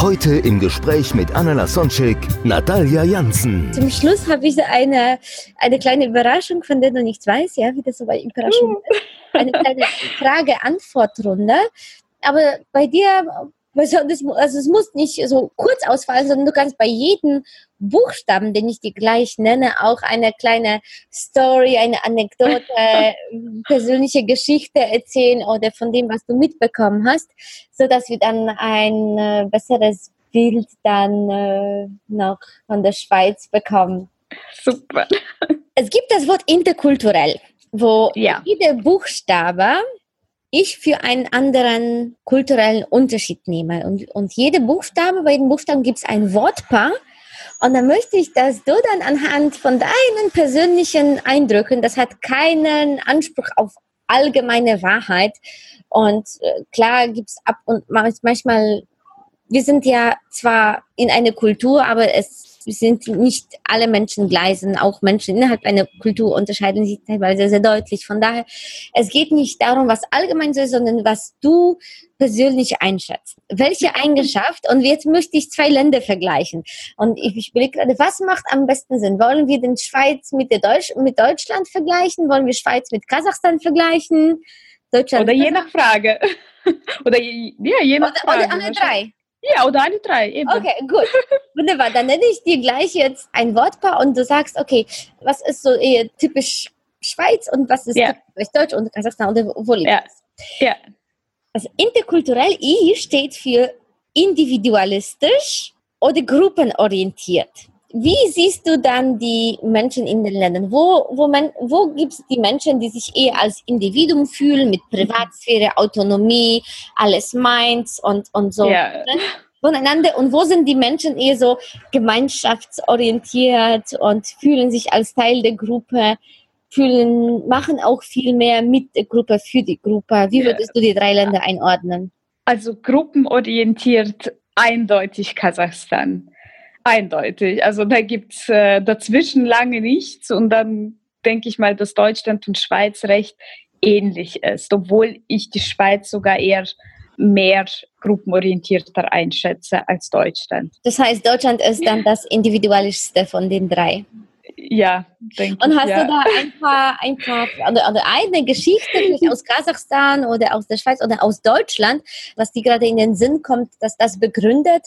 Heute im Gespräch mit Anna Lasonczek, Natalia Jansen. Zum Schluss habe ich eine, eine kleine Überraschung, von der du nichts weißt, ja, wie das so bei Überraschungen ist. Eine kleine Frage-Antwort-Runde. Aber bei dir, also es muss nicht so kurz ausfallen, sondern du kannst bei jedem Buchstaben, den ich dir gleich nenne, auch eine kleine Story, eine Anekdote, persönliche Geschichte erzählen oder von dem, was du mitbekommen hast, so dass wir dann ein äh, besseres Bild dann äh, noch von der Schweiz bekommen. Super. Es gibt das Wort interkulturell, wo Ja. jeder Buchstabe ich für einen anderen kulturellen Unterschied nehme. Und, und jede Buchstabe, bei jedem Buchstaben gibt es ein Wortpaar. Und dann möchte ich, dass du dann anhand von deinen persönlichen Eindrücken, das hat keinen Anspruch auf allgemeine Wahrheit. Und äh, klar gibt es ab und manch- manchmal, wir sind ja zwar in einer Kultur, aber es sind nicht alle Menschen gleich, sind auch Menschen innerhalb einer Kultur unterscheiden sich teilweise sehr deutlich. Von daher, es geht nicht darum, was allgemein so ist, sondern was du persönlich einschätzt. Welche Eigenschaft? Und jetzt möchte ich zwei Länder vergleichen. Und ich ich überlege gerade, was macht am besten Sinn? Wollen wir den Schweiz mit, der Deutsch, mit Deutschland vergleichen? Wollen wir Schweiz mit Kasachstan vergleichen? Deutschland Oder je nach Frage. Oder je, ja, je nach oder, Frage. oder alle drei. Ja, oder alle drei. Eben. Okay, gut. Wunderbar. Dann nenne ich dir gleich jetzt ein Wortpaar und du sagst, okay, was ist so eher typisch Schweiz und was ist Ja. typisch Deutsch und Kasachstan oder wo liegt Ja. das? Ja. Also interkulturell I steht für individualistisch oder gruppenorientiert. Wie siehst du dann die Menschen in den Ländern? Wo, wo, man, wo gibt es die Menschen, die sich eher als Individuum fühlen, mit Privatsphäre, Autonomie, alles meins und, und so Ja. voneinander? Und wo sind die Menschen eher so gemeinschaftsorientiert und fühlen sich als Teil der Gruppe, fühlen, machen auch viel mehr mit der Gruppe, für die Gruppe? Wie würdest du die drei Länder einordnen? Also gruppenorientiert eindeutig Kasachstan. Eindeutig. Also da gibt es äh, dazwischen lange nichts und dann denke ich mal, dass Deutschland und Schweiz recht ähnlich ist, obwohl ich die Schweiz sogar eher mehr gruppenorientierter einschätze als Deutschland. Das heißt, Deutschland ist dann das individualischste von den drei. Ja, denke Und ich. hast ja. du da ein paar, ein paar oder, oder eine Geschichte aus Kasachstan oder aus der Schweiz oder aus Deutschland, was dir gerade in den Sinn kommt, dass das begründet,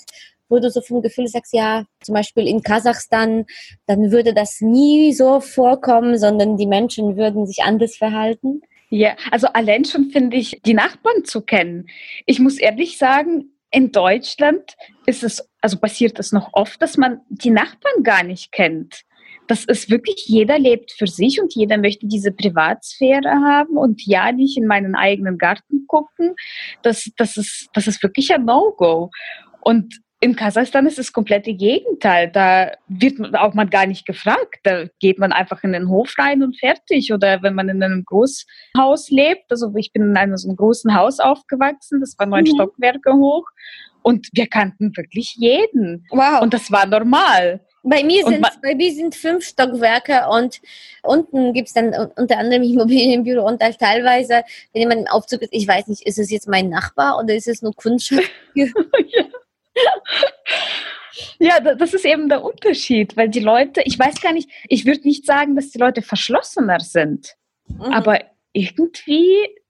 wo du so vom Gefühl sagst, ja, zum Beispiel in Kasachstan, dann würde das nie so vorkommen, sondern die Menschen würden sich anders verhalten? Ja, also allein schon finde ich, die Nachbarn zu kennen. Ich muss ehrlich sagen, in Deutschland ist es, also passiert es noch oft, dass man die Nachbarn gar nicht kennt. Das ist wirklich, jeder lebt für sich und jeder möchte diese Privatsphäre haben und ja nicht in meinen eigenen Garten gucken. Das, das, ist, das ist wirklich ein No-Go. Und in Kasachstan ist das komplette Gegenteil. Da wird man auch mal gar nicht gefragt. Da geht man einfach in den Hof rein und fertig. Oder wenn man in einem Großhaus lebt, also ich bin in einem so einem großen Haus aufgewachsen, das war neun Mhm. Stockwerke hoch. Und wir kannten wirklich jeden. Wow. Und das war normal. Bei mir sind, bei mir sind fünf Stockwerke und unten gibt es dann un- unter anderem Immobilienbüro und dann teilweise, wenn jemand im Aufzug ist, ich weiß nicht, ist es jetzt mein Nachbar oder ist es nur Kundschaft? Ja, da- das ist eben der Unterschied, weil die Leute, ich weiß gar nicht, ich würde nicht sagen, dass die Leute verschlossener sind, Mhm. aber irgendwie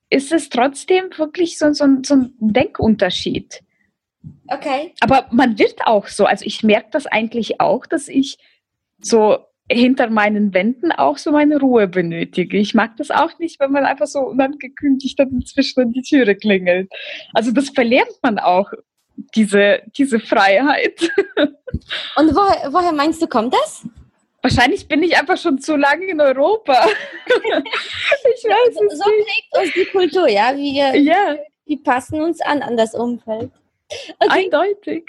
ist es trotzdem wirklich so, so, ein- so ein Denkunterschied. okay. Aber man wird auch so, also ich merke das eigentlich auch, dass ich so hinter meinen Wänden auch so meine Ruhe benötige. Ich mag das auch nicht, wenn man einfach so unangekündigt dann inzwischen an die Türe klingelt. Also das verlernt man auch, diese, diese Freiheit. Und woher, woher meinst du, kommt das? Wahrscheinlich bin ich einfach schon zu lange in Europa. ich weiß es So prägt uns die Kultur, ja? Wir. Ja, wir passen uns an, an das Umfeld. Okay. Eindeutig.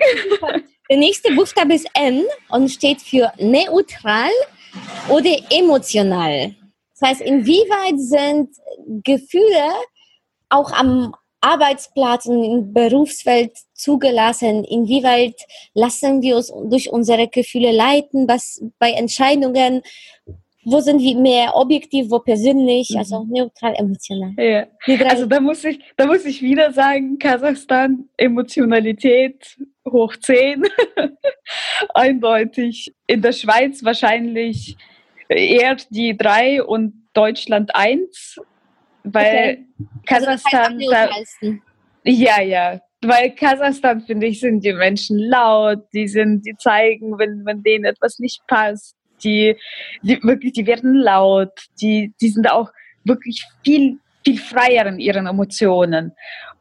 Der nächste Buchstabe ist N und steht für neutral oder emotional. Das heißt, inwieweit sind Gefühle auch am Arbeitsplatz und in Berufswelt zugelassen? Inwieweit lassen wir uns durch unsere Gefühle leiten, was bei Entscheidungen, wo sind wir mehr objektiv, wo persönlich, Mhm. also neutral, emotional. Ja. Drei- Also da muss ich, da muss ich wieder sagen, Kasachstan, Emotionalität hoch 10. Eindeutig. In der Schweiz wahrscheinlich eher die 3 und Deutschland 1. Weil Okay. Also das heißt Kasachstan, da, neutralsten. ja, ja. Weil Kasachstan, finde ich, sind die Menschen laut, die sind, die zeigen, wenn, wenn denen etwas nicht passt. Die, die wirklich, die werden laut, die, die sind auch wirklich viel, viel freier in ihren Emotionen.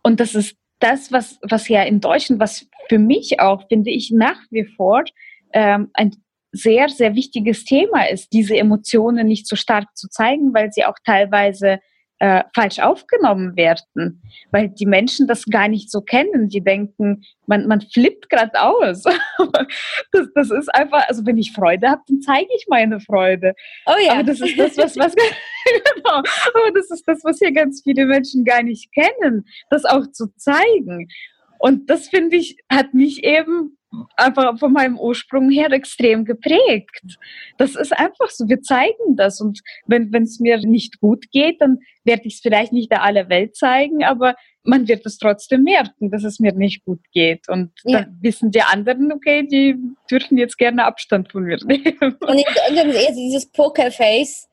Und das ist das, was, was ja in Deutschland, was für mich auch, finde ich, nach wie vor ähm, ein sehr, sehr wichtiges Thema ist, diese Emotionen nicht so stark zu zeigen, weil sie auch teilweise äh, falsch aufgenommen werden, weil die Menschen das gar nicht so kennen. Die denken, man, man flippt gerade aus. das, das ist einfach, also wenn ich Freude habe, dann zeige ich meine Freude. Oh ja. Aber das ist das, was, was genau, aber das ist das, was hier ganz viele Menschen gar nicht kennen, das auch zu zeigen. Und das finde ich, hat mich eben einfach von meinem Ursprung her extrem geprägt. Das ist einfach so, wir zeigen das. Und wenn es mir nicht gut geht, dann werde ich es vielleicht nicht der aller Welt zeigen, aber man wird es trotzdem merken, dass es mir nicht gut geht. Und Ja. dann wissen die anderen, okay, die dürfen jetzt gerne Abstand von mir nehmen. Und ist eher dieses Pokerface.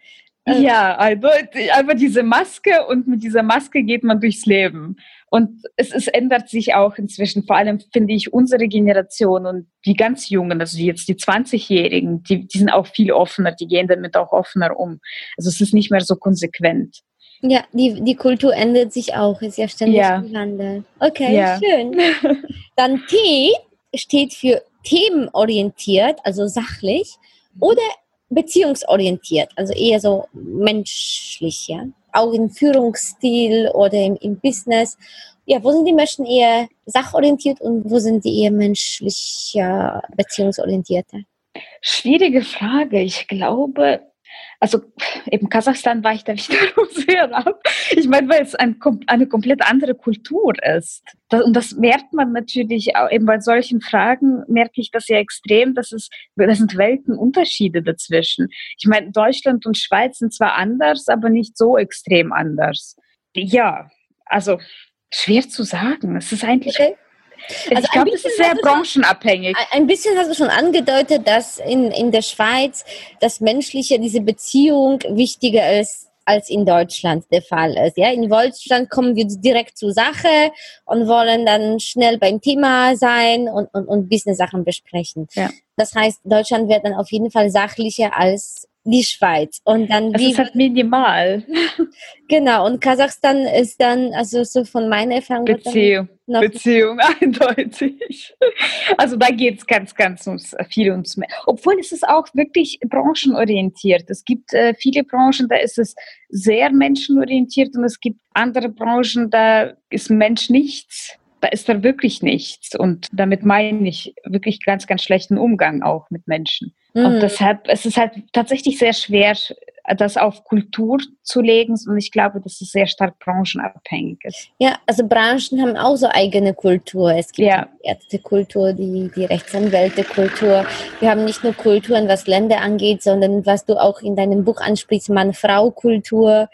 Ähm. Ja, eindeutig. Aber diese Maske und mit dieser Maske geht man durchs Leben. Und es, es ändert sich auch inzwischen, vor allem finde ich unsere Generation und die ganz Jungen, also jetzt die 20-Jährigen, die, die sind auch viel offener, die gehen damit auch offener um. Also es ist nicht mehr so konsequent. Ja, die, die Kultur ändert sich auch, ist ja ständig Ja. im Wandel. Okay, Ja. schön. Dann T steht für themenorientiert, also sachlich, oder beziehungsorientiert, also eher so menschlich, ja. Auch im Führungsstil oder im, im Business. Ja, wo sind die Menschen eher sachorientiert und wo sind die eher menschlicher, beziehungsorientierter? Schwierige Frage. Ich glaube, also eben Kasachstan war ich da wiederum sehr ab. Ich meine, weil es ein, eine komplett andere Kultur ist. Und das merkt man natürlich auch eben bei solchen Fragen, merke ich das ja extrem, dass es, das sind Weltenunterschiede dazwischen. Ich meine, Deutschland und Schweiz sind zwar anders, aber nicht so extrem anders. Ja, also schwer zu sagen. Es ist eigentlich, Okay. Also ich ein glaube, bisschen ist sehr du schon- branchenabhängig. Ein bisschen hast du schon angedeutet, dass in, in der Schweiz das Menschliche, diese Beziehung wichtiger ist als in Deutschland der Fall ist. Ja, in Deutschland kommen wir direkt zur Sache und wollen dann schnell beim Thema sein und, und, und Business-Sachen besprechen. Ja. Das heißt, Deutschland wird dann auf jeden Fall sachlicher als die Schweiz. Und dann Es wie ist halt minimal. genau und Kasachstan ist dann also so von meiner Erfahrung Beziehung. Beziehung, eindeutig. Also da geht es ganz, ganz ums, viel ums mehr. Obwohl es ist auch wirklich branchenorientiert. Es gibt äh, viele Branchen, da ist es sehr menschenorientiert und es gibt andere Branchen, da ist Mensch nichts. Da ist da wirklich nichts. Und damit meine ich wirklich ganz, ganz schlechten Umgang auch mit Menschen. Und Mhm. deshalb, es ist halt tatsächlich sehr schwer, das auf Kultur zu legen. Und ich glaube, dass es sehr stark branchenabhängig ist. Ja, also Branchen haben auch so eigene Kultur. Es gibt Ja. die Ärztekultur, die, die Rechtsanwältekultur. Wir haben nicht nur Kulturen, was Länder angeht, sondern was du auch in deinem Buch ansprichst, Mann-Frau-Kultur.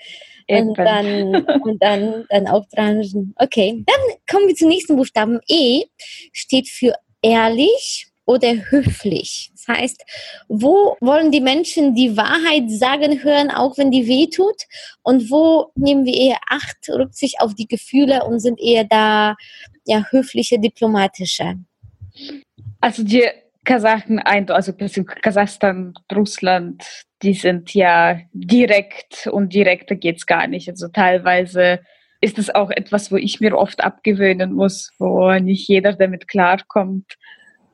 Und dann, und dann, dann auch Branchen. Okay, dann kommen wir zum nächsten Buchstaben. E steht für ehrlich oder höflich. Das heißt, wo wollen die Menschen die Wahrheit sagen hören, auch wenn die weh tut? Und wo nehmen wir eher Acht, Rücksicht auf die Gefühle und sind eher da, ja, höfliche, diplomatische? Also die Kasachen, also Kasachstan, Russland, die sind ja direkt und direkter geht's gar nicht. Also teilweise ist es auch etwas, wo ich mir oft abgewöhnen muss, wo nicht jeder damit klarkommt,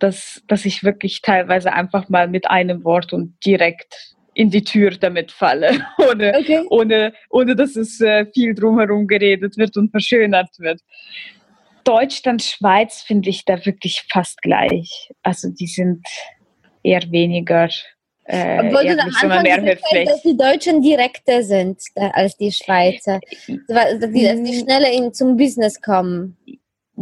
dass, dass ich wirklich teilweise einfach mal mit einem Wort und direkt in die Tür damit falle, ohne, Okay. ohne, ohne dass es äh, viel drumherum geredet wird und verschönert wird. Deutschland, Schweiz finde ich da wirklich fast gleich. Also die sind eher weniger. Äh, Obwohl eher du am nicht, sondern Anfang mehr gesagt dass die Deutschen direkter sind äh, als die Schweizer. Dass die, dass die schneller in, zum Business kommen.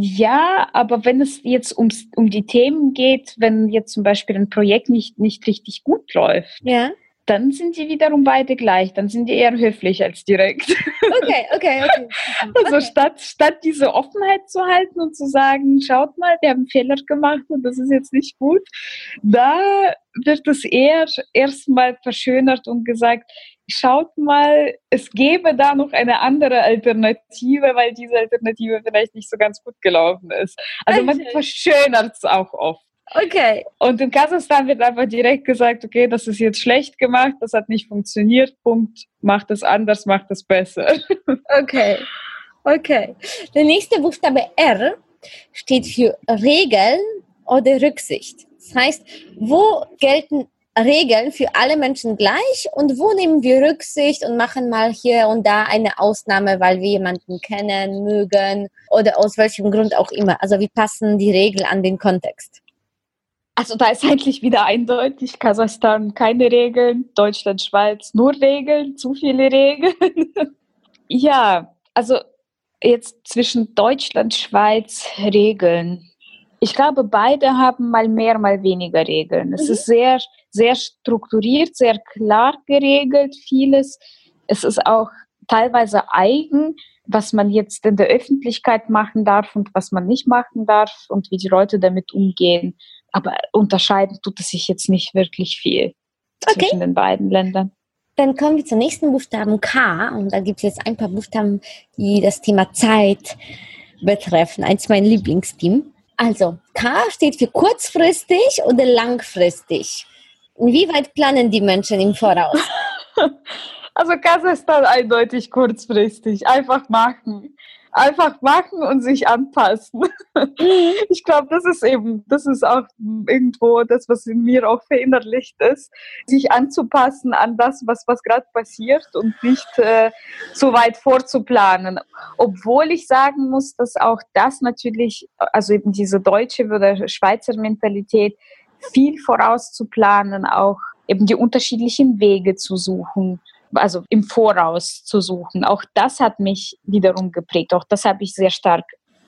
Ja, aber wenn es jetzt ums, um die Themen geht, wenn jetzt zum Beispiel ein Projekt nicht, nicht richtig gut läuft, Ja. dann sind die wiederum beide gleich. Dann sind die eher höflich als direkt. Okay, okay, okay. Also okay. statt, statt diese Offenheit zu halten und zu sagen, schaut mal, wir haben einen Fehler gemacht und das ist jetzt nicht gut, da wird es eher erstmal verschönert und gesagt, schaut mal, es gäbe da noch eine andere Alternative, weil diese Alternative vielleicht nicht so ganz gut gelaufen ist. Also man Okay. verschönert es auch oft. Okay. Und in Kasachstan wird einfach direkt gesagt, okay, das ist jetzt schlecht gemacht, das hat nicht funktioniert, Punkt, macht es anders, macht es besser. Okay. Okay. Der nächste Buchstabe R steht für Regeln oder Rücksicht. Das heißt, wo gelten Regeln für alle Menschen gleich und wo nehmen wir Rücksicht und machen mal hier und da eine Ausnahme, weil wir jemanden kennen, mögen oder aus welchem Grund auch immer. Also wie passen die Regeln an den Kontext? Also da ist eigentlich wieder eindeutig, Kasachstan keine Regeln, Deutschland, Schweiz nur Regeln, zu viele Regeln. ja, also jetzt zwischen Deutschland, Schweiz Regeln. Ich glaube, beide haben mal mehr, mal weniger Regeln. Es Mhm. ist sehr, sehr strukturiert, sehr klar geregelt, vieles. Es ist auch teilweise eigen, was man jetzt in der Öffentlichkeit machen darf und was man nicht machen darf und wie die Leute damit umgehen. Aber unterscheiden tut es sich jetzt nicht wirklich viel Okay. zwischen den beiden Ländern. Dann kommen wir zum nächsten Buchstaben K. Und da gibt es jetzt ein paar Buchstaben, die das Thema Zeit betreffen. Eins mein Lieblingsteam. Also, K steht für kurzfristig oder langfristig. Inwieweit planen die Menschen im Voraus? Also Kasachstan eindeutig kurzfristig. Einfach machen. Einfach machen und sich anpassen. Ich glaube, das ist eben, das ist auch irgendwo das, was in mir auch verinnerlicht ist, sich anzupassen an das, was, was gerade passiert und nicht äh, so weit vorzuplanen. Obwohl ich sagen muss, dass auch das natürlich, also eben diese deutsche oder Schweizer Mentalität, viel vorauszuplanen, auch eben die unterschiedlichen Wege zu suchen, also im Voraus zu suchen. Auch das hat mich wiederum geprägt. Auch das habe ich sehr stark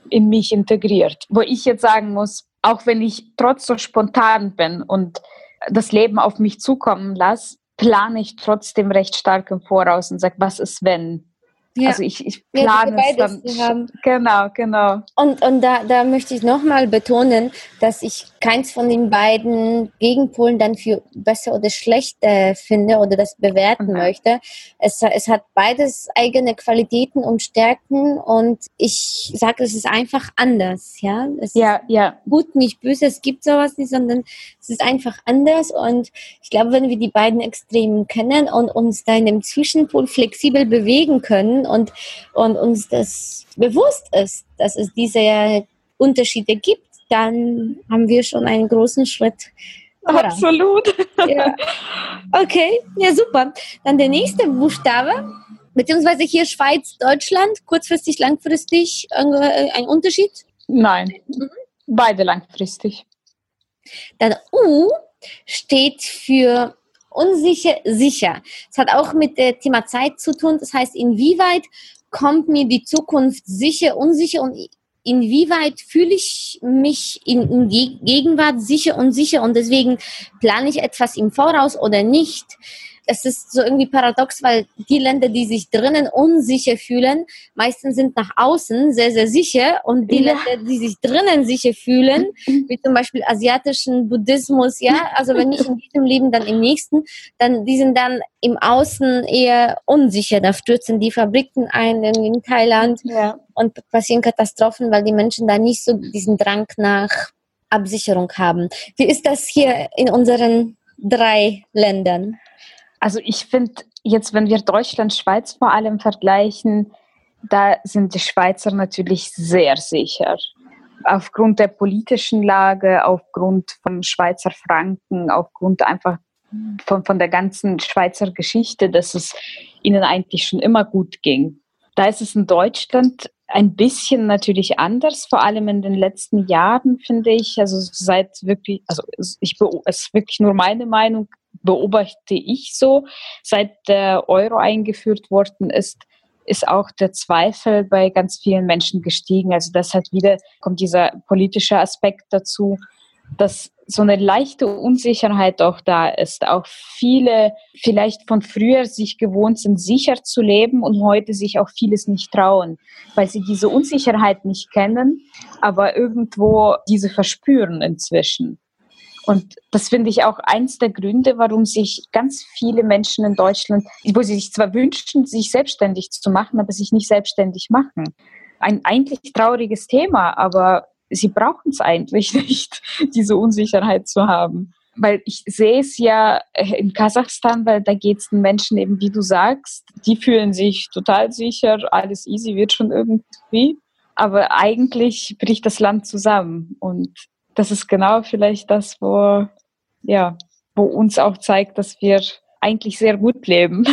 in mich integriert. Wo ich jetzt sagen muss, auch wenn ich trotz so spontan bin und das Leben auf mich zukommen lasse, plane ich trotzdem recht stark im Voraus und sage, was ist wenn? Ja. Also ich, ich Ja, plane es beides dann. haben. Genau, genau. Und, und da, da möchte ich nochmal betonen, dass ich keins von den beiden Gegenpolen dann für besser oder schlecht äh, finde oder das bewerten Mhm. möchte. Es, es hat beides eigene Qualitäten und Stärken und ich sage, es ist einfach anders. Ja, es Ja, ja. gut, nicht böse, es gibt sowas nicht, sondern es ist einfach anders und ich glaube, wenn wir die beiden Extremen kennen und uns da in dem Zwischenpol flexibel bewegen können und, und uns das bewusst ist, dass es diese Unterschiede gibt, dann haben wir schon einen großen Schritt. voran. Absolut. Ja. Okay, ja super. Dann der nächste Buchstabe, beziehungsweise hier Schweiz, Deutschland, kurzfristig, langfristig, äh, ein Unterschied? Nein, beide langfristig. Dann U steht für unsicher, sicher. Es hat auch mit dem Thema Zeit zu tun. Das heißt, inwieweit kommt mir die Zukunft sicher, unsicher und inwieweit fühle ich mich in, in Ge- Gegenwart sicher und sicher und deswegen plane ich etwas im Voraus oder nicht. Es ist so irgendwie paradox, weil die Länder, die sich drinnen unsicher fühlen, meistens sind nach außen sehr, sehr sicher und die Ja. Länder, die sich drinnen sicher fühlen, wie zum Beispiel asiatischen Buddhismus, ja, also wenn nicht in diesem Leben, dann im nächsten, dann die sind dann im Außen eher unsicher. Da stürzen die Fabriken ein in Thailand Ja. und passieren Katastrophen, weil die Menschen da nicht so diesen Drang nach Absicherung haben. Wie ist das hier in unseren drei Ländern? Also ich finde jetzt, wenn wir Deutschland, Schweiz vor allem vergleichen, da sind die Schweizer natürlich sehr sicher. Aufgrund der politischen Lage, aufgrund vom Schweizer Franken, aufgrund einfach von, von der ganzen Schweizer Geschichte, dass es ihnen eigentlich schon immer gut ging. Da ist es in Deutschland ein bisschen natürlich anders, vor allem in den letzten Jahren, finde ich. Also seit wirklich, also ich es ist wirklich nur meine Meinung, beobachte ich so, seit der Euro eingeführt worden ist, ist auch der Zweifel bei ganz vielen Menschen gestiegen. Also das hat wieder, kommt dieser politische Aspekt dazu, dass so eine leichte Unsicherheit auch da ist. Auch viele vielleicht von früher sich gewohnt sind, sicher zu leben und heute sich auch vieles nicht trauen, weil sie diese Unsicherheit nicht kennen, aber irgendwo diese verspüren inzwischen. Und das finde ich auch eins der Gründe, warum sich ganz viele Menschen in Deutschland, wo sie sich zwar wünschen, sich selbstständig zu machen, aber sich nicht selbstständig machen. Ein eigentlich trauriges Thema, aber sie brauchen es eigentlich nicht, diese Unsicherheit zu haben. Weil ich sehe es ja in Kasachstan, weil da geht es den Menschen eben, wie du sagst, die fühlen sich total sicher, alles easy wird schon irgendwie. Aber eigentlich bricht das Land zusammen. Und das ist genau vielleicht das, wo, ja, wo uns auch zeigt, dass wir eigentlich sehr gut leben.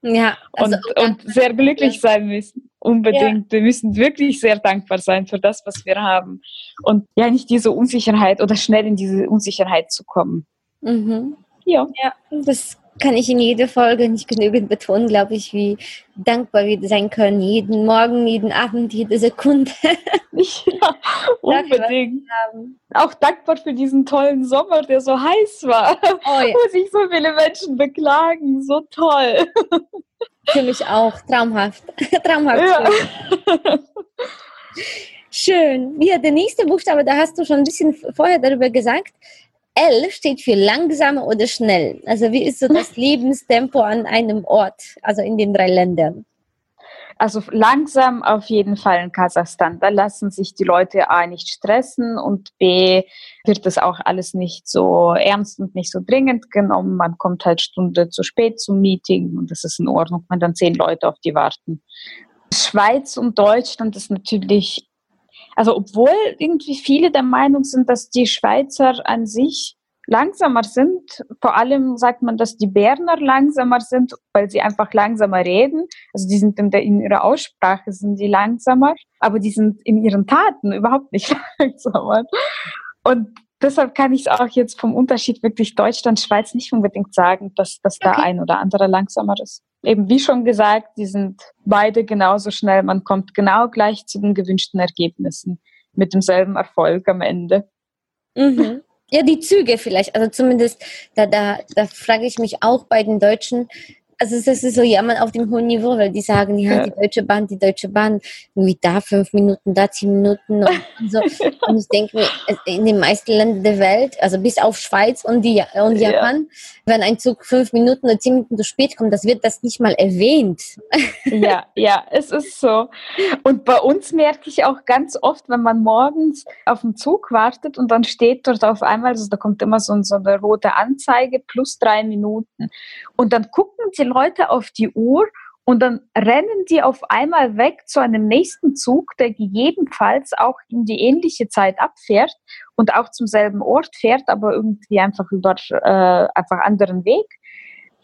Ja, also und, und sehr glücklich sein müssen. Unbedingt. Ja. Wir müssen wirklich sehr dankbar sein für das, was wir haben. Und ja, nicht diese Unsicherheit oder schnell in diese Unsicherheit zu kommen. Mhm. Ja. ja, das kann ich in jeder Folge nicht genügend betonen, glaube ich, wie dankbar wir sein können. Jeden Morgen, jeden Abend, jede Sekunde. ja, unbedingt. Auch dankbar für diesen tollen Sommer, der so heiß war. Oh, ja. Wo sich so viele Menschen beklagen. So toll. Für mich auch. Traumhaft. Traumhaft. Ja. Schön. Ja, der nächste Buchstabe, da hast du schon ein bisschen vorher darüber gesagt. L steht für langsam oder schnell. Also wie ist so das Lebenstempo an einem Ort, also in den drei Ländern? Also langsam auf jeden Fall in Kasachstan. Da lassen sich die Leute A nicht stressen und B wird das auch alles nicht so ernst und nicht so dringend genommen. Man kommt halt Stunde zu spät zum Meeting und das ist in Ordnung, wenn dann zehn Leute auf die warten. Schweiz und Deutschland ist natürlich also obwohl irgendwie viele der Meinung sind, dass die Schweizer an sich langsamer sind. Vor allem sagt man, dass die Berner langsamer sind, weil sie einfach langsamer reden. Also die sind in, der, in ihrer Aussprache sind die langsamer, aber die sind in ihren Taten überhaupt nicht langsamer. Und deshalb kann ich es auch jetzt vom Unterschied wirklich Deutschland, Schweiz nicht unbedingt sagen, dass, dass okay. da ein oder andere langsamer ist. Eben wie schon gesagt, die sind beide genauso schnell. Man kommt genau gleich zu den gewünschten Ergebnissen mit demselben Erfolg am Ende. Mhm. Ja, die Züge vielleicht. Also zumindest, da, da, da frage ich mich auch bei den Deutschen, also es ist so jammern auf dem hohen Niveau, weil die sagen, ja, ja, die Deutsche Bahn, die Deutsche Bahn, irgendwie da fünf Minuten, da zehn Minuten und so. und ich denke mir, in den meisten Ländern der Welt, also bis auf Schweiz und, die, und Japan, ja. wenn ein Zug fünf Minuten oder zehn Minuten zu spät kommt, das wird das nicht mal erwähnt. ja, ja, es ist so. Und bei uns merke ich auch ganz oft, wenn man morgens auf den Zug wartet und dann steht dort auf einmal, also da kommt immer so, so eine rote Anzeige, plus drei Minuten. Und dann gucken die Leute auf die Uhr und dann rennen die auf einmal weg zu einem nächsten Zug, der gegebenenfalls auch in die ähnliche Zeit abfährt und auch zum selben Ort fährt, aber irgendwie einfach über äh, einfach anderen Weg.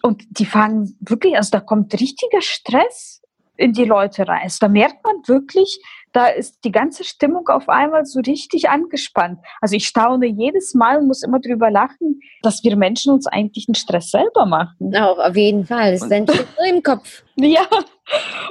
Und die fangen wirklich, also da kommt richtiger Stress in die Leute rein. Also da merkt man wirklich, da ist die ganze Stimmung auf einmal so richtig angespannt. Also ich staune jedes Mal und muss immer drüber lachen, dass wir Menschen uns eigentlich einen Stress selber machen. Auch auf jeden Fall. Das ist dann nur im Kopf. Ja,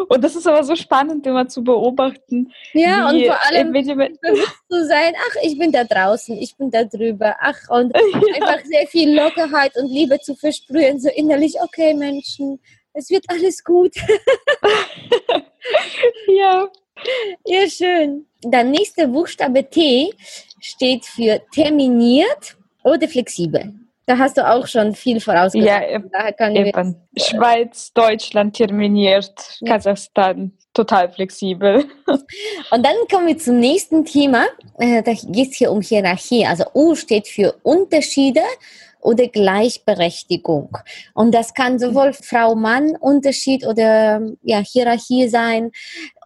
und das ist aber so spannend, immer zu beobachten. Ja, und vor allem bewusst zu sein, ach, ich bin da draußen, ich bin da drüber, ach, und ja. einfach sehr viel Lockerheit und Liebe zu versprühen, so innerlich, okay, Menschen, es wird alles gut. ja. Ja, schön. Der nächste Buchstabe T steht für terminiert oder flexibel. Da hast du auch schon viel vorausgesagt. Ja, eben. eben. Schweiz, Deutschland terminiert, ja. Kasachstan total flexibel. Und dann kommen wir zum nächsten Thema. Äh, da geht es hier um Hierarchie. Also U steht für Unterschiede oder Gleichberechtigung. Und das kann sowohl Frau-Mann-Unterschied oder ja, Hierarchie sein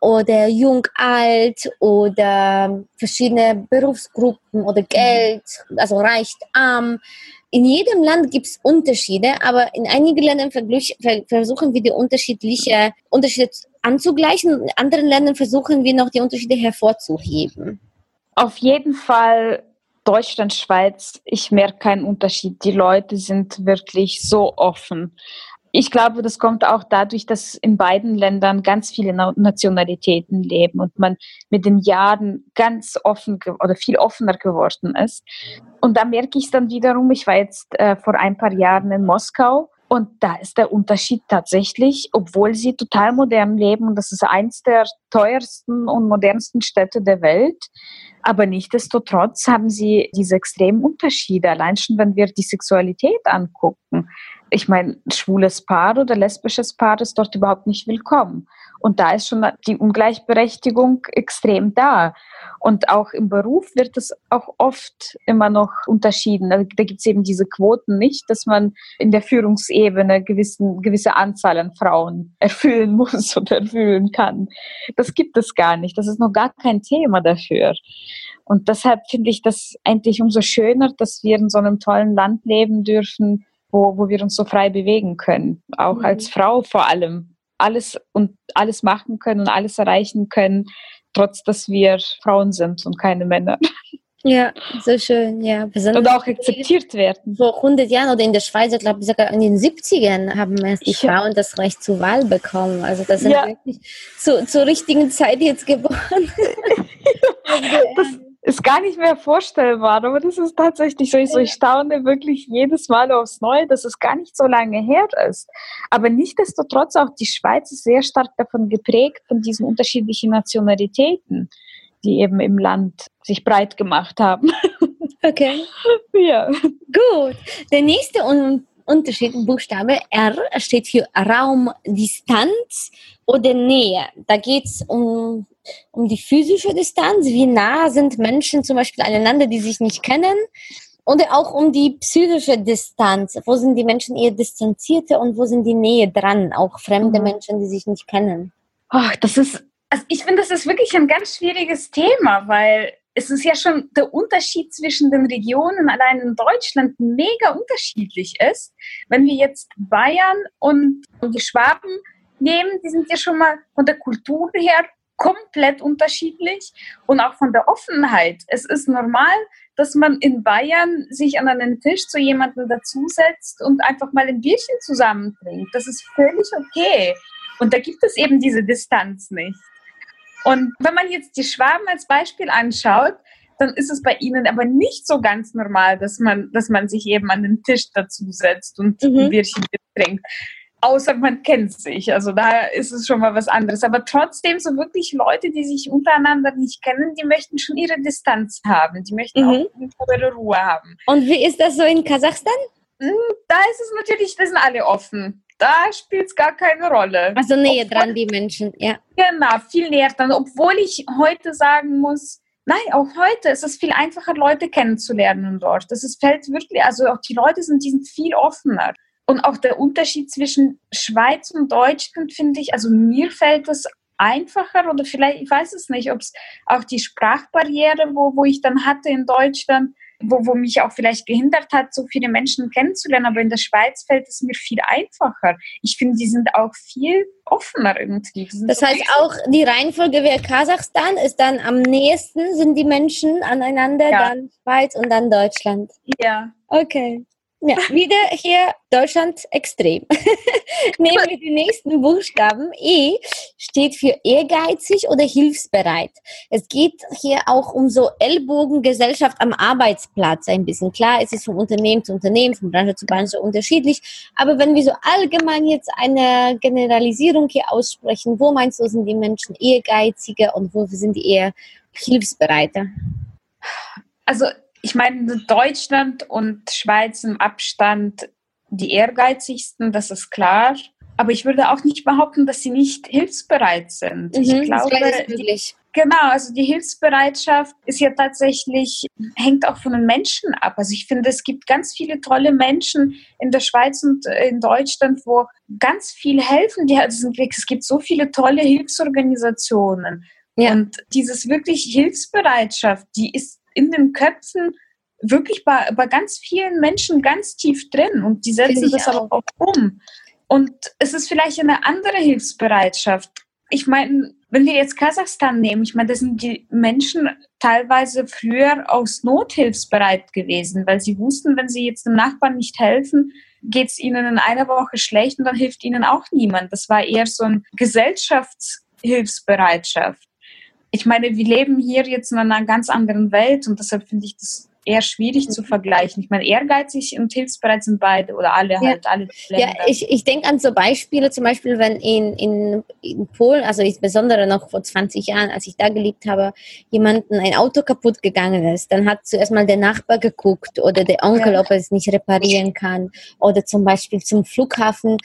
oder jung-alt oder verschiedene Berufsgruppen oder Geld, also reich-arm. In jedem Land gibt es Unterschiede, aber in einigen Ländern versuchen wir die unterschiedliche Unterschiede anzugleichen. In anderen Ländern versuchen wir noch die Unterschiede hervorzuheben. Auf jeden Fall Deutschland, Schweiz, ich merke keinen Unterschied. Die Leute sind wirklich so offen. Ich glaube, das kommt auch dadurch, dass in beiden Ländern ganz viele Nationalitäten leben und man mit den Jahren ganz offen oder viel offener geworden ist. Und da merke ich es dann wiederum, ich war jetzt äh, vor ein paar Jahren in Moskau und da ist der Unterschied tatsächlich, obwohl sie total modern leben und das ist eins der teuersten und modernsten Städte der Welt, aber nichtdestotrotz haben sie diese extremen Unterschiede, allein schon, wenn wir die Sexualität angucken ich meine, schwules Paar oder lesbisches Paar ist dort überhaupt nicht willkommen. Und da ist schon die Ungleichberechtigung extrem da. Und auch im Beruf wird es auch oft immer noch unterschieden. Da gibt es eben diese Quoten nicht, dass man in der Führungsebene eine gewisse Anzahl an Frauen erfüllen muss oder erfüllen kann. Das gibt es gar nicht. Das ist noch gar kein Thema dafür. Und deshalb finde ich das eigentlich umso schöner, dass wir in so einem tollen Land leben dürfen, wo, wo wir uns so frei bewegen können. Auch mhm. als Frau vor allem. Alles und alles machen können und alles erreichen können, trotz dass wir Frauen sind und keine Männer. Ja, so schön, ja. und auch akzeptiert werden. Vor 100 Jahren oder in der Schweiz, ich glaube sogar in den 70ern haben erst die ja. Frauen das Recht zur Wahl bekommen. Also das sind ja. wirklich zu, zur richtigen Zeit jetzt geboren. das, ist gar nicht mehr vorstellbar, aber das ist tatsächlich so. Ich, so, ich staune wirklich jedes Mal aufs Neue, dass es gar nicht so lange her ist. Aber nichtsdestotrotz auch die Schweiz ist sehr stark davon geprägt, von diesen unterschiedlichen Nationalitäten, die eben im Land sich breit gemacht haben. Okay. Ja. Gut. Der nächste Un Unterschied, Buchstabe R, steht für Raum, Distanz oder Nähe. Da geht es um um die physische Distanz, wie nah sind Menschen zum Beispiel aneinander, die sich nicht kennen, oder auch um die psychische Distanz. Wo sind die Menschen eher distanzierter und wo sind die Nähe dran? Auch fremde mhm. Menschen, die sich nicht kennen. Ach, das ist, also ich finde, das ist wirklich ein ganz schwieriges Thema, weil es ist ja schon der Unterschied zwischen den Regionen allein in Deutschland mega unterschiedlich ist. Wenn wir jetzt Bayern und die Schwaben nehmen, die sind ja schon mal von der Kultur her komplett unterschiedlich und auch von der Offenheit. Es ist normal, dass man in Bayern sich an einen Tisch zu jemandem dazusetzt und einfach mal ein Bierchen zusammen trinkt. Das ist völlig okay. Und da gibt es eben diese Distanz nicht. Und wenn man jetzt die Schwaben als Beispiel anschaut, dann ist es bei ihnen aber nicht so ganz normal, dass man, dass man sich eben an den Tisch dazusetzt und mhm. ein Bierchen trinkt außer man kennt sich. Also da ist es schon mal was anderes. Aber trotzdem so wirklich Leute, die sich untereinander nicht kennen, die möchten schon ihre Distanz haben. Die möchten mhm. auch ihre Ruhe haben. Und wie ist das so in Kasachstan? Hm, da ist es natürlich, da sind alle offen. Da spielt es gar keine Rolle. Also näher obwohl, dran, die Menschen, ja. Genau, viel näher dran. Obwohl ich heute sagen muss, Nein, auch heute ist es viel einfacher, Leute kennenzulernen dort. Das ist, fällt wirklich, also auch die Leute sind, die sind viel offener. Und auch der Unterschied zwischen Schweiz und Deutschland finde ich, also mir fällt das einfacher oder vielleicht, ich weiß es nicht, ob es auch die Sprachbarriere, wo, wo ich dann hatte in Deutschland, wo, wo mich auch vielleicht gehindert hat, so viele Menschen kennenzulernen. Aber in der Schweiz fällt es mir viel einfacher. Ich finde, die sind auch viel offener irgendwie. Das heißt auch, die Reihenfolge wäre Kasachstan ist dann am nächsten, sind die Menschen aneinander, ja. dann Schweiz und dann Deutschland. Ja. Okay. Ja, wieder hier Deutschland extrem. Nehmen wir den nächsten Buchstaben. E steht für ehrgeizig oder hilfsbereit. Es geht hier auch um so Ellbogengesellschaft am Arbeitsplatz ein bisschen. Klar, es ist von Unternehmen zu Unternehmen, von Branche zu Branche unterschiedlich. Aber wenn wir so allgemein jetzt eine Generalisierung hier aussprechen, wo meinst du, sind die Menschen ehrgeiziger und wo sind die eher hilfsbereiter? Also ich meine, Deutschland und Schweiz im Abstand die ehrgeizigsten, das ist klar. Aber ich würde auch nicht behaupten, dass sie nicht hilfsbereit sind. Mhm, ich glaube, die, genau, also die Hilfsbereitschaft ist ja tatsächlich, hängt auch von den Menschen ab. Also ich finde, es gibt ganz viele tolle Menschen in der Schweiz und in Deutschland, wo ganz viel helfen. Die, also es gibt so viele tolle Hilfsorganisationen. Ja. Und dieses wirklich Hilfsbereitschaft, die ist in den Köpfen wirklich bei, bei ganz vielen Menschen ganz tief drin und die setzen das auch. aber auch um. Und es ist vielleicht eine andere Hilfsbereitschaft. Ich meine, wenn wir jetzt Kasachstan nehmen, ich meine, da sind die Menschen teilweise früher aus Not hilfsbereit gewesen, weil sie wussten, wenn sie jetzt dem Nachbarn nicht helfen, geht es ihnen in einer Woche schlecht und dann hilft ihnen auch niemand. Das war eher so eine Gesellschaftshilfsbereitschaft. Ich meine, wir leben hier jetzt in einer ganz anderen Welt und deshalb finde ich das eher schwierig zu vergleichen. Ich meine, ehrgeizig und hilfsbereit sind beide oder alle ja. halt, alle Länder. Ja, ich, ich denke an so Beispiele, zum Beispiel, wenn in, in, in Polen, also insbesondere noch vor 20 Jahren, als ich da gelebt habe, jemanden ein Auto kaputt gegangen ist, dann hat zuerst mal der Nachbar geguckt oder der Onkel, ja. ob er es nicht reparieren kann. Oder zum Beispiel zum Flughafen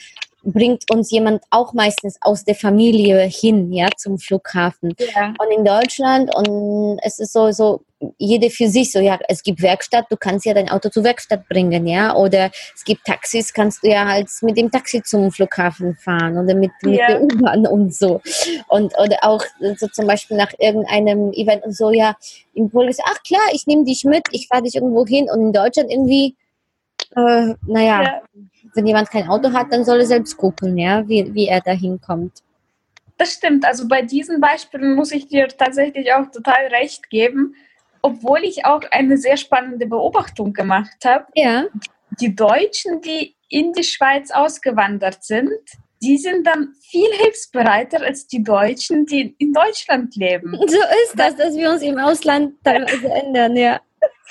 bringt uns jemand auch meistens aus der Familie hin, ja, zum Flughafen. Ja. Und in Deutschland, und es ist so, so, jede für sich so, ja, es gibt Werkstatt, du kannst ja dein Auto zur Werkstatt bringen, ja, oder es gibt Taxis, kannst du ja halt mit dem Taxi zum Flughafen fahren oder mit, mit ja. der U-Bahn und so. Und, oder auch so zum Beispiel nach irgendeinem Event und so, ja, im Polen ist, ach klar, ich nehme dich mit, ich fahre dich irgendwo hin und in Deutschland irgendwie, äh, naja, ja wenn jemand kein Auto hat, dann soll er selbst gucken, ja, wie, wie er da hinkommt. Das stimmt. Also bei diesen Beispielen muss ich dir tatsächlich auch total recht geben, obwohl ich auch eine sehr spannende Beobachtung gemacht habe. Ja. Die Deutschen, die in die Schweiz ausgewandert sind, die sind dann viel hilfsbereiter als die Deutschen, die in Deutschland leben. So ist das, dass wir uns im Ausland teilweise ändern, ja.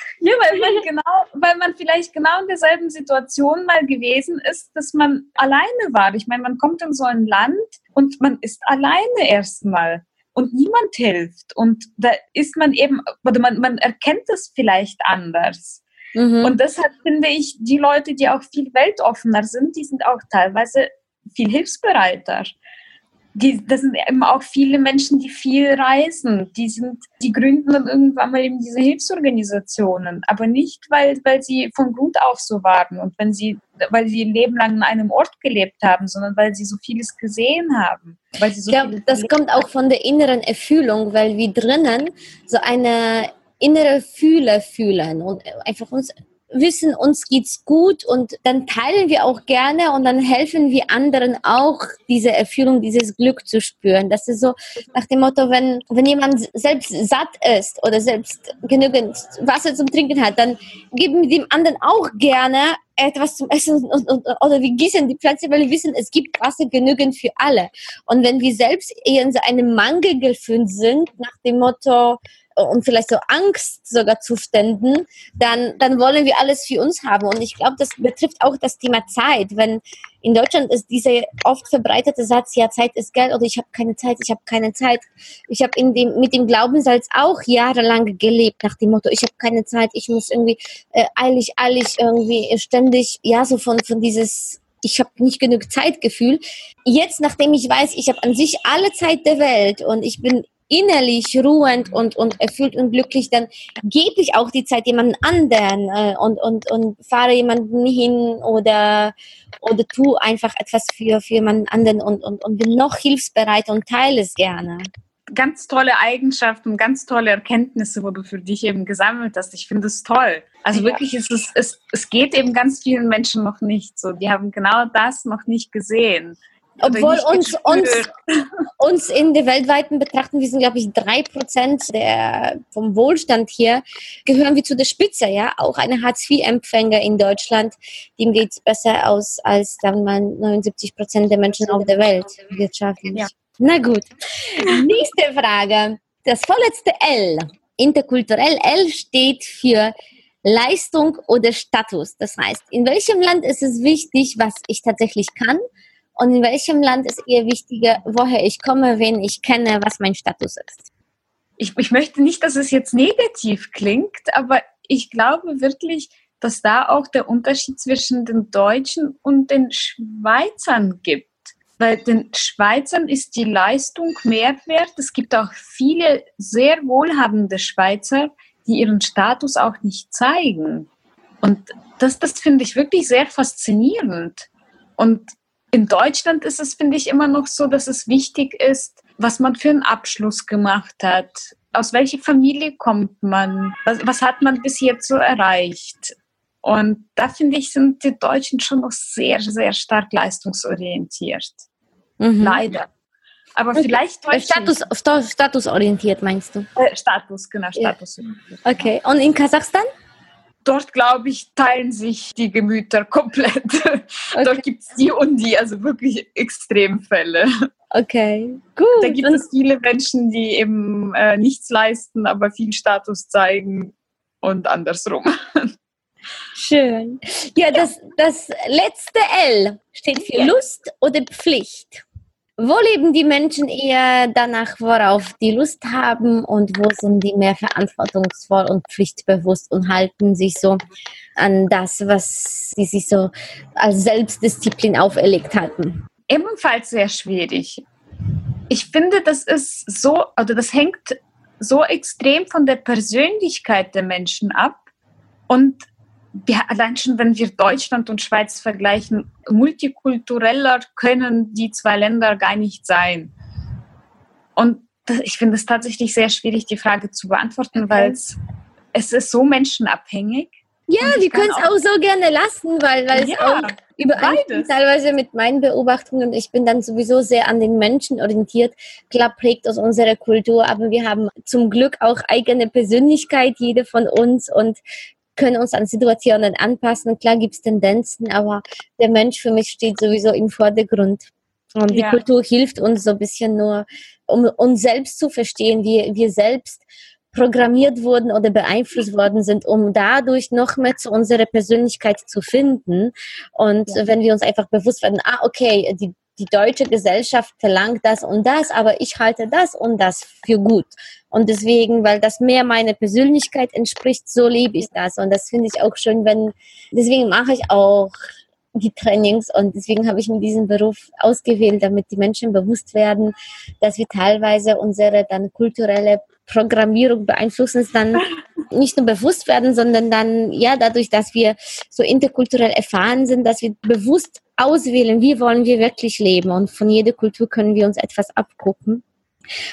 Ja, weil man genau, weil man vielleicht genau in derselben Situation mal gewesen ist, dass man alleine war. Ich meine, man kommt in so ein Land und man ist alleine erstmal und niemand hilft. Und da ist man eben, oder man, man erkennt es vielleicht anders. Mhm. Und deshalb finde ich, die Leute, die auch viel weltoffener sind, die sind auch teilweise viel hilfsbereiter die, das sind eben auch viele Menschen, die viel reisen. Die sind, die gründen dann irgendwann mal eben diese Hilfsorganisationen, aber nicht, weil, weil sie von Grund auf so waren und wenn sie, weil sie ihr Leben lang an einem Ort gelebt haben, sondern weil sie so vieles gesehen haben. Weil sie so ja, das kommt auch von der inneren Erfüllung, weil wir drinnen so eine innere Fühle fühlen und einfach uns wissen, uns geht's gut und dann teilen wir auch gerne und dann helfen wir anderen auch, diese Erfüllung, dieses Glück zu spüren. Das ist so nach dem Motto, wenn, wenn jemand selbst satt ist oder selbst genügend Wasser zum Trinken hat, dann geben wir dem anderen auch gerne etwas zum Essen und, und, oder wir gießen die Pflanze, weil wir wissen, es gibt Wasser genügend für alle. Und wenn wir selbst eher in so einem Mangelgefühl sind, nach dem Motto, und vielleicht so Angstzustände, dann, dann wollen wir alles für uns haben. Und ich glaube, das betrifft auch das Thema Zeit. Wenn in Deutschland ist dieser oft verbreitete Satz, ja, Zeit ist Geld oder ich habe keine Zeit, ich habe keine Zeit. Ich habe dem, mit dem Glaubenssatz auch jahrelang gelebt, nach dem Motto, ich habe keine Zeit, ich muss irgendwie äh, eilig, eilig irgendwie ständig, ja, so von, von dieses ich habe nicht genug Zeitgefühl. Jetzt, nachdem ich weiß, ich habe an sich alle Zeit der Welt und ich bin innerlich ruhend und, und erfüllt und glücklich, dann gebe ich auch die Zeit jemandem anderen äh, und, und, und fahre jemanden hin oder, oder tu einfach etwas für, für jemanden anderen und, und, und bin noch hilfsbereit und teile es gerne ganz tolle Eigenschaften, ganz tolle Erkenntnisse, wo du für dich eben gesammelt hast. Ich finde es toll. Also ja. wirklich, ist es, es, es geht eben ganz vielen Menschen noch nicht so. Die haben genau das noch nicht gesehen. Obwohl uns, uns, uns in der weltweiten Betrachtung, wir sind, glaube ich, drei Prozent vom Wohlstand hier, gehören wir zu der Spitze, ja. Auch eine Hartz-IV-Empfänger in Deutschland, dem geht es besser aus als dann mal 79 Prozent der Menschen auf der Welt wirtschaftlich. Ja. Na gut. Nächste Frage. Das vorletzte L, interkulturell L steht für Leistung oder Status. Das heißt, in welchem Land ist es wichtig, was ich tatsächlich kann und in welchem Land ist eher wichtiger, woher ich komme, wen ich kenne, was mein Status ist? Ich, ich möchte nicht, dass es jetzt negativ klingt, aber ich glaube wirklich, dass da auch der Unterschied zwischen den Deutschen und den Schweizern gibt. Bei den Schweizern ist die Leistung mehr wert. Es gibt auch viele sehr wohlhabende Schweizer, die ihren Status auch nicht zeigen. Und das, das finde ich wirklich sehr faszinierend. Und in Deutschland ist es, finde ich, immer noch so, dass es wichtig ist, was man für einen Abschluss gemacht hat. Aus welcher Familie kommt man? Was, was hat man bis jetzt so erreicht? Und da finde ich, sind die Deutschen schon noch sehr, sehr stark leistungsorientiert. Mhm. Leider. Aber vielleicht Äh, Status, sta- statusorientiert meinst du? Äh, Status, genau, Ja. Status. Okay. Und in Kasachstan? Dort, glaube ich, teilen sich die Gemüter komplett. Okay. Dort gibt es die und die, also wirklich Extremfälle. Okay, gut. Da gibt Und- es viele Menschen, die eben äh, nichts leisten, aber viel Status zeigen und andersrum. Schön. Ja, das, das letzte L steht für Ja. Lust oder Pflicht. Wo leben die Menschen eher danach, worauf die Lust haben und wo sind die mehr verantwortungsvoll und pflichtbewusst und halten sich so an das, was sie sich so als Selbstdisziplin auferlegt hatten? Ebenfalls sehr schwierig. Ich finde, das ist so, oder das hängt so extrem von der Persönlichkeit der Menschen ab. Und wir, allein schon, wenn wir Deutschland und Schweiz vergleichen, multikultureller können die zwei Länder gar nicht sein. Und ich finde es tatsächlich sehr schwierig, die Frage zu beantworten, weil es, es ist so menschenabhängig. Ja, wir können es auch- so gerne lassen, weil, weil es Ja, auch übereinstimmt teilweise mit meinen Beobachtungen ich bin dann sowieso sehr an den Menschen orientiert. Klar prägt uns unsere Kultur, aber wir haben zum Glück auch eigene Persönlichkeit, jede von uns und können uns an Situationen anpassen. Klar gibt es Tendenzen, aber der Mensch für mich steht sowieso im Vordergrund. Und die Ja. Kultur hilft uns so ein bisschen nur, um uns selbst zu verstehen, wie wir selbst programmiert wurden oder beeinflusst worden sind, um dadurch noch mehr zu unserer Persönlichkeit zu finden. Und wenn wir uns einfach bewusst werden, ah, okay, die, die deutsche Gesellschaft verlangt das und das, aber ich halte das und das für gut. Und deswegen, weil das mehr meiner Persönlichkeit entspricht, so lebe ich das. Und das finde ich auch schön, wenn, deswegen mache ich auch die Trainings und deswegen habe ich mir diesen Beruf ausgewählt, damit die Menschen bewusst werden, dass wir teilweise unsere dann kulturelle Programmierung beeinflussen, es dann nicht nur bewusst werden, sondern dann, ja, dadurch, dass wir so interkulturell erfahren sind, dass wir bewusst auswählen, wie wollen wir wirklich leben und von jeder Kultur können wir uns etwas abgucken.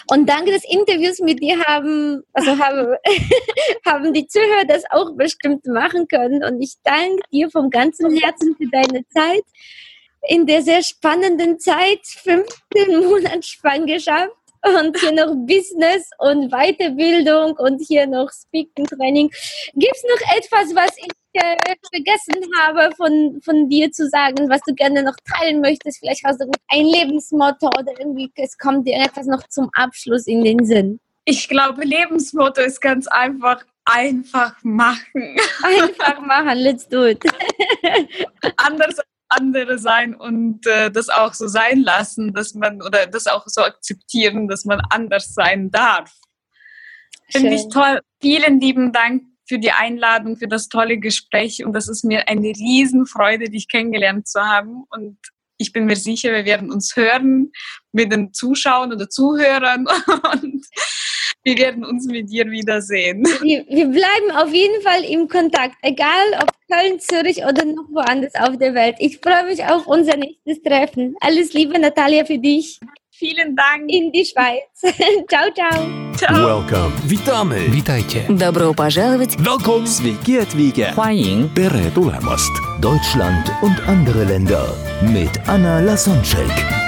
Und danke des Interviews mit dir haben, also haben, haben die Zuhörer das auch bestimmt machen können. Und ich danke dir vom ganzen Herzen für deine Zeit. In der sehr spannenden Zeit, 15 Monate Schwangerschaft und hier noch Business und Weiterbildung und hier noch Speaking Training. Gibt es noch etwas, was ich äh, vergessen habe von, von dir zu sagen, was du gerne noch teilen möchtest? Vielleicht hast du ein Lebensmotto oder irgendwie es kommt dir etwas noch zum Abschluss in den Sinn. Ich glaube, Lebensmotto ist ganz einfach, einfach machen. Einfach machen, let's do it. Anders andere sein und äh, das auch so sein lassen, dass man oder das auch so akzeptieren, dass man anders sein darf. Finde ich toll. Vielen lieben Dank für die Einladung, für das tolle Gespräch und das ist mir eine Riesenfreude, dich kennengelernt zu haben und ich bin mir sicher, wir werden uns hören mit den Zuschauern oder Zuhörern und wir werden uns mit dir wiedersehen. Wir, wir bleiben auf jeden Fall im Kontakt, egal ob Köln, Zürich oder noch woanders auf der Welt. Ich freue mich auf unser nächstes Treffen. Alles Liebe, Natalia, für dich Vielen Dank. in die Schweiz. ciao, ciao. Ciao. Welcome. Witamy. Witajcie. Добро пожаловать! Welcome. Sveiki atvykę. 欢迎 Tere tulemast. Deutschland und andere Länder mit Anna Lasonczek.